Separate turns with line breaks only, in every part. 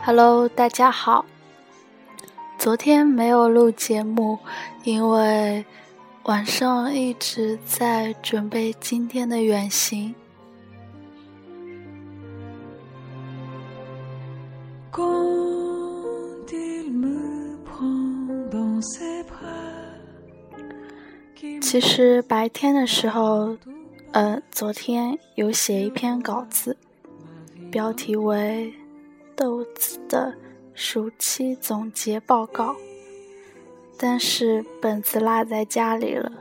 Hello，大家好。昨天没有录节目，因为晚上一直在准备今天的远行。其实白天的时候，呃，昨天有写一篇稿子，标题为。豆子的暑期总结报告，但是本子落在家里了，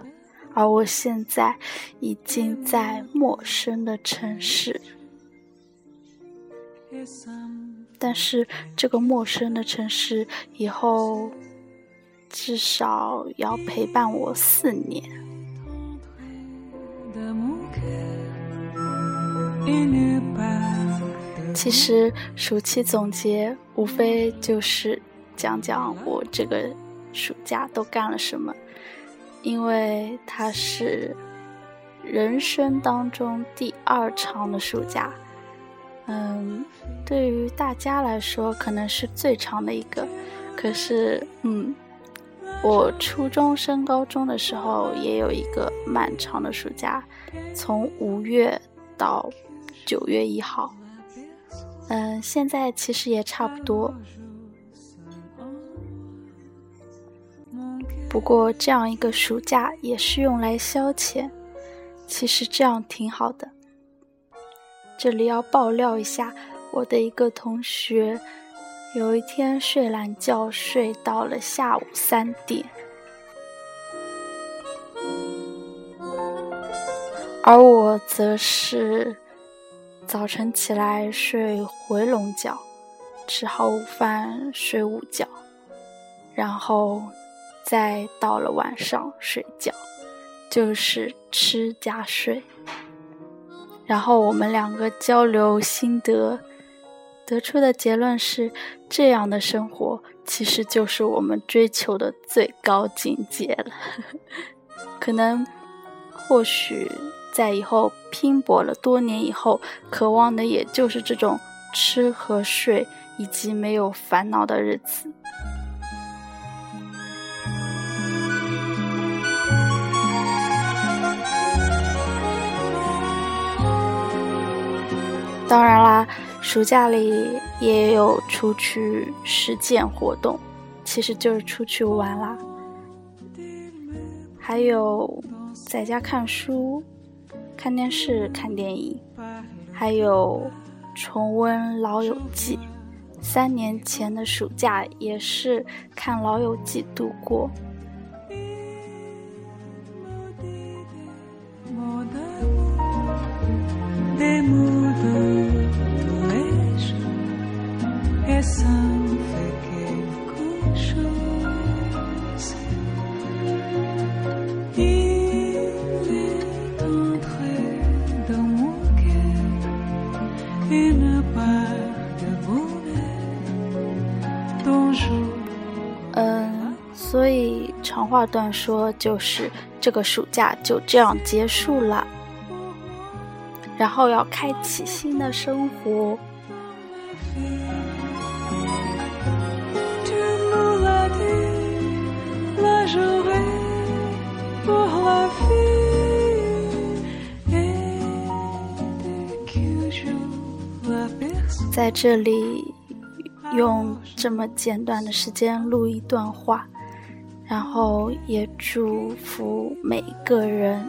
而我现在已经在陌生的城市，但是这个陌生的城市以后至少要陪伴我四年。其实暑期总结无非就是讲讲我这个暑假都干了什么，因为它是人生当中第二长的暑假，嗯，对于大家来说可能是最长的一个，可是嗯，我初中升高中的时候也有一个漫长的暑假，从五月到九月一号。嗯，现在其实也差不多。不过这样一个暑假也是用来消遣，其实这样挺好的。这里要爆料一下，我的一个同学，有一天睡懒觉睡到了下午三点，而我则是。早晨起来睡回笼觉，吃好午饭睡午觉，然后再到了晚上睡觉，就是吃加睡。然后我们两个交流心得，得出的结论是：这样的生活其实就是我们追求的最高境界了。可能，或许。在以后拼搏了多年以后，渴望的也就是这种吃和睡以及没有烦恼的日子。当然啦，暑假里也有出去实践活动，其实就是出去玩啦。还有在家看书。看电视、看电影，还有重温《老友记》。三年前的暑假也是看《老友记》度过。长话短说，就是这个暑假就这样结束了，然后要开启新的生活。在这里，用这么简短的时间录一段话，然后也祝福每个人。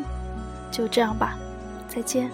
就这样吧，再见。